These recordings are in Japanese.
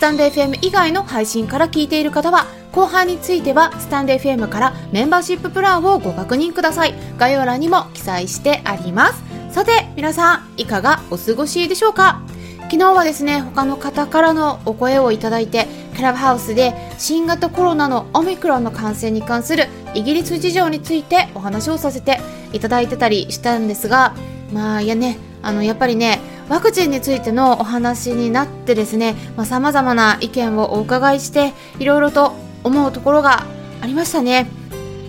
スタンド FM 以外の配信から聞いている方は後半についてはスタンド FM からメンバーシッププランをご確認ください。概要欄にも記載してあります。さて皆さんいかがお過ごしでしょうか？昨日はですね他の方からのお声をいただいてクラブハウスで新型コロナのオミクロンの感染に関するイギリス事情についてお話をさせていただいてたりしたんですがまあいやねあのやっぱりねワクチンについてのお話になってですねさまざ、まな意見をお伺いしていろいろと思うところがありましたね、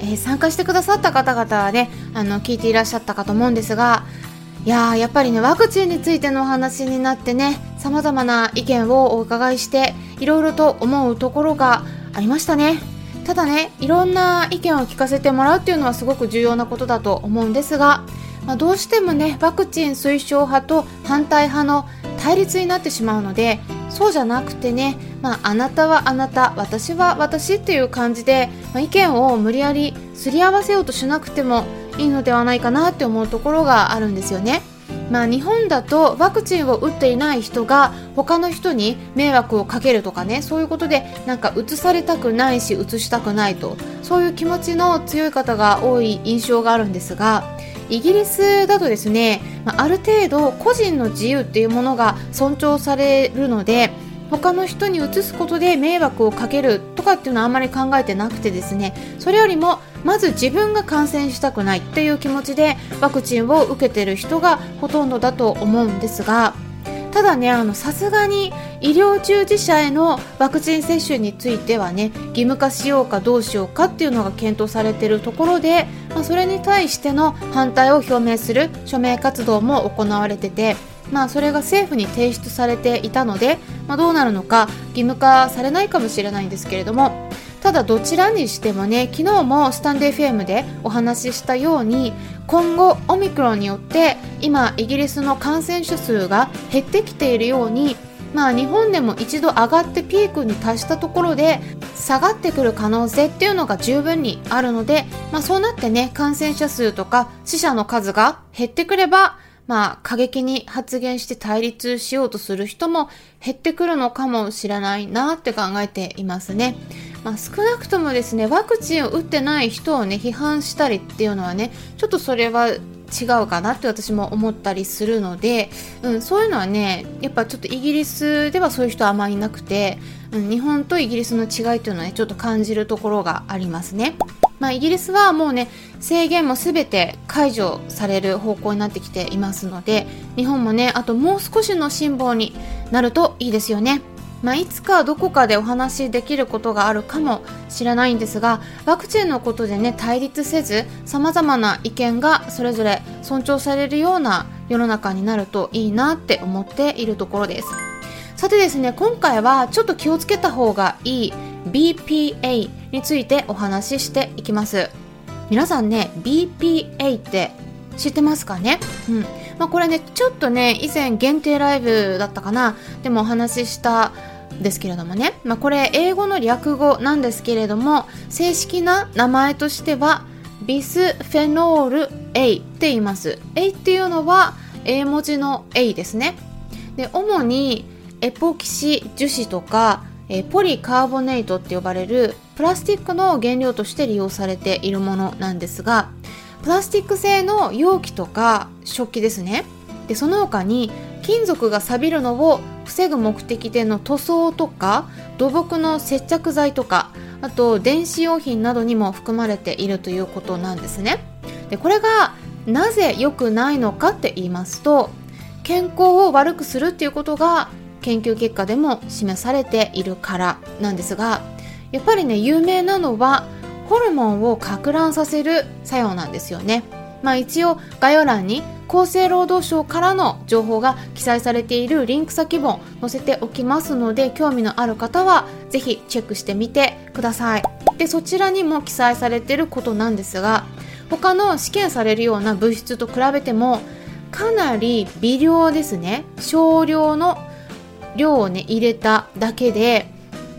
えー、参加してくださった方々はねあの聞いていらっしゃったかと思うんですがいややっぱりねワクチンについてのお話になってねさまざまな意見をお伺いしていろいろと思うところがありましたね。ただねいろんな意見を聞かせてもらうっていうのはすごく重要なことだと思うんですが、まあ、どうしてもねワクチン推奨派と反対派の対立になってしまうのでそうじゃなくてね、まあ、あなたはあなた私は私っていう感じで、まあ、意見を無理やりすり合わせようとしなくてもいいのではないかなって思うところがあるんですよね。まあ、日本だとワクチンを打っていない人が他の人に迷惑をかけるとかねそういうことでなんか移されたくないし移したくないとそういう気持ちの強い方が多い印象があるんですがイギリスだとですねある程度個人の自由っていうものが尊重されるので他の人に移すことで迷惑をかけるとかっていうのはあんまり考えてなくてですねそれよりもまず自分が感染したくないっていう気持ちでワクチンを受けてる人がほとんどだと思うんですがただねさすがに医療従事者へのワクチン接種についてはね義務化しようかどうしようかっていうのが検討されているところで、まあ、それに対しての反対を表明する署名活動も行われててまあ、それが政府に提出されていたので、まあ、どうなるのか義務化されないかもしれないんですけれどもただどちらにしてもね昨日もスタンド FM でお話ししたように今後オミクロンによって今イギリスの感染者数が減ってきているようにまあ日本でも一度上がってピークに達したところで下がってくる可能性っていうのが十分にあるので、まあ、そうなってね感染者数とか死者の数が減ってくればまあ、過激に発言して対立しようとする人も減ってくるのかもしれないなって考えていますね。まあ、少なくともですね、ワクチンを打ってない人をね、批判したりっていうのはね、ちょっとそれは違うかなって私も思ったりするので、うん、そういうのはね、やっぱちょっとイギリスではそういう人あまりいなくて、うん、日本とイギリスの違いっていうのはね、ちょっと感じるところがありますね。まあ、イギリスはもうね、制限も全て解除される方向になってきていますので、日本もね、あともう少しの辛抱になるといいですよね。まあ、いつかどこかでお話しできることがあるかもしれないんですがワクチンのことでね対立せずさまざまな意見がそれぞれ尊重されるような世の中になるといいなって思っているところです。さてですね今回はちょっと気をつけた方がいい BPA についてお話ししていきます。皆さんね BPA って知ってますかね？うん。まあ、これねちょっとね以前限定ライブだったかな？でもお話ししたですけれどもね、まあ、これ英語の略語なんですけれども正式な名前としてはビスフェノール A って言います。A っていうのは英文字の A ですね。で主にエポキシ樹脂とかえポリカーボネイトって呼ばれるプラスチックの原料として利用されているものなんですがプラスチック製の容器とか食器ですね。でその他に金属が錆びるのを防ぐ目的での塗装とか土木の接着剤とかあと電子用品などにも含まれているということなんですね。でこれがなぜ良くないのかって言いますと健康を悪くするっていうことが研究結果でも示されているからなんですがやっぱりね有名なのはホルモンをか乱させる作用なんですよね。まあ一応概要欄に厚生労働省からの情報が記載されているリンク先も載せておきますので興味のある方はぜひチェックしてみてください。でそちらにも記載されていることなんですが他の試験されるような物質と比べてもかなり微量ですね。少量の量をね入れただけで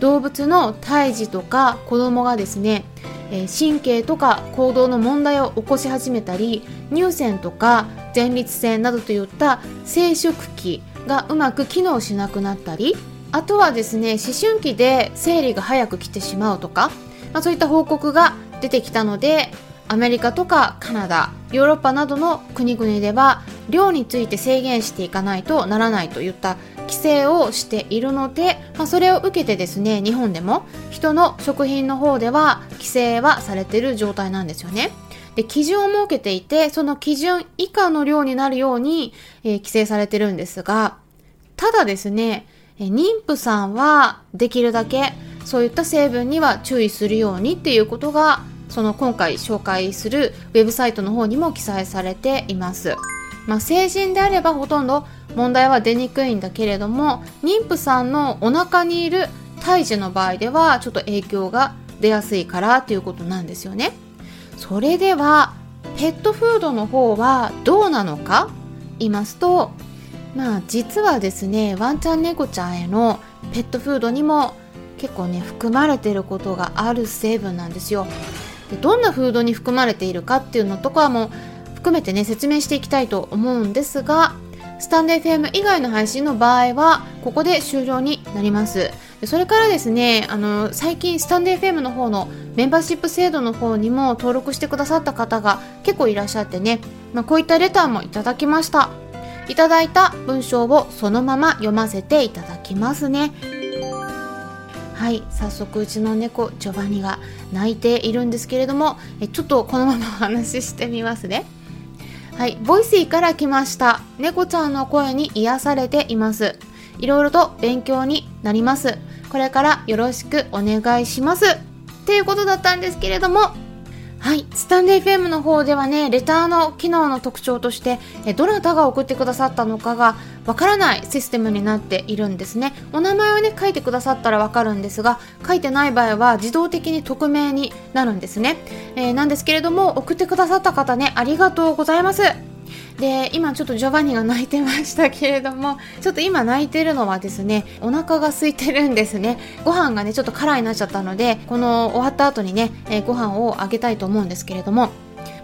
動物の胎児とか子供がですねえ神経とか行動の問題を起こし始めたり乳腺とか前立腺などといった生殖器がうまく機能しなくなったりあとはですね思春期で生理が早く来てしまうとか、まあ、そういった報告が出てきたのでアメリカとかカナダヨーロッパなどの国々では量について制限していかないとならないといった規制をしているので、まあ、それを受けてですね日本でも人の食品の方では規制はされている状態なんですよね。で基準を設けていてその基準以下の量になるように、えー、規制されてるんですがただですね、え妊婦さんはできるだけそういった成分には注意するようにっていうことがその今回紹介するウェブサイトの方にも記載されています。まあ、成人であればほとんど問題は出にくいんだけれども妊婦さんのお腹にいる胎児の場合ではちょっと影響が出やすいからということなんですよね。それではペットフードの方はどうなのか言いますとまあ実はですねワンちゃん猫ちゃんへのペットフードにも結構ね含まれてることがある成分なんですよ。でどんなフードに含まれているかっていうのとかも含めてね説明していきたいと思うんですがスタンド FM 以外の配信の場合はここで終了になります。それからですねあの最近スタンド FM の方のメンバーシップ制度の方にも登録してくださった方が結構いらっしゃってね、まあ、こういったレターもいただきました。いただいた文章をそのまま読ませていただきますね。はい早速うちの猫ジョバニが泣いているんですけれどもえちょっとこのままお話ししてみますね。はい、ボイスイから来ました。猫ちゃんの声に癒されています。いろいろと勉強になります。これからよろしくお願いします。っていうことだったんですけれども、はい。スタンデー FM の方ではね、レターの機能の特徴として、えどなたが送ってくださったのかがわからないシステムになっているんですね。お名前をね、書いてくださったらわかるんですが、書いてない場合は自動的に匿名になるんですね。えー、なんですけれども、送ってくださった方ね、ありがとうございます。で今ちょっとジョバンニが泣いてましたけれどもちょっと今泣いてるのはですねお腹が空いてるんですね。ご飯がねちょっとカラーになっちゃったのでこの終わった後にね、えー、ご飯をあげたいと思うんですけれども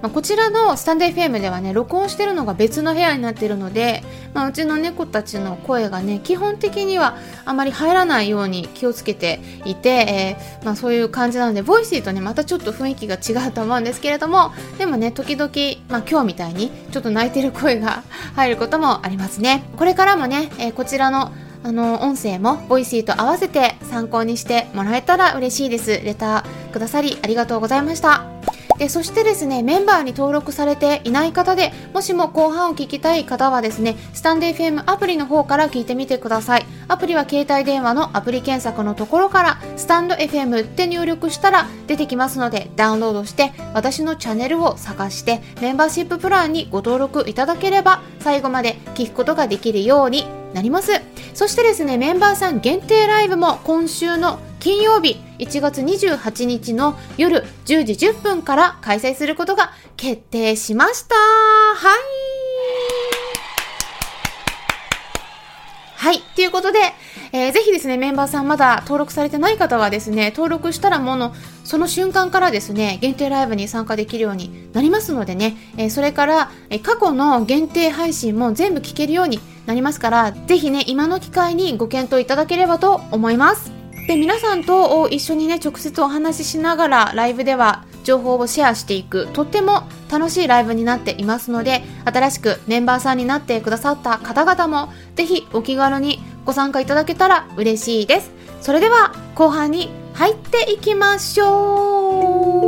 まあ、こちらのスタンド FM ではね録音してるのが別の部屋になってるので、まあ、うちの猫たちの声がね基本的にはあまり入らないように気をつけていて、えー、まあ、そういう感じなのでボイシーとねまたちょっと雰囲気が違うと思うんですけれどもでもね時々、まあ、今日みたいにちょっと鳴いてる声が 入ることもありますね。これからもね、えー、こちらのあの音声もボイシーと合わせて参考にしてもらえたら嬉しいです。レターくださりありがとうございました。でそしてですねメンバーに登録されていない方でもしも後半を聞きたい方はですねスタンデー FM アプリの方から聞いてみてください。アプリは携帯電話のアプリ検索のところからスタンド FM って入力したら出てきますのでダウンロードして私のチャンネルを探してメンバーシッププランにご登録いただければ最後まで聞くことができるようになります。そしてですねメンバーさん限定ライブも今週の金曜日1月28日の夜10時10分から開催することが決定しましたはいはい。ということで、えー、ぜひですね、メンバーさんまだ登録されてない方はですね、登録したらもの、その瞬間からですね、限定ライブに参加できるようになりますのでね、えー、それから、えー、過去の限定配信も全部聞けるようになりますから、ぜひね、今の機会にご検討いただければと思います。で皆さんと一緒にね直接お話ししながらライブでは情報をシェアしていく。とっても楽しいライブになっていますので新しくメンバーさんになってくださった方々もぜひお気軽にご参加いただけたら嬉しいです。それでは後半に入っていきましょう。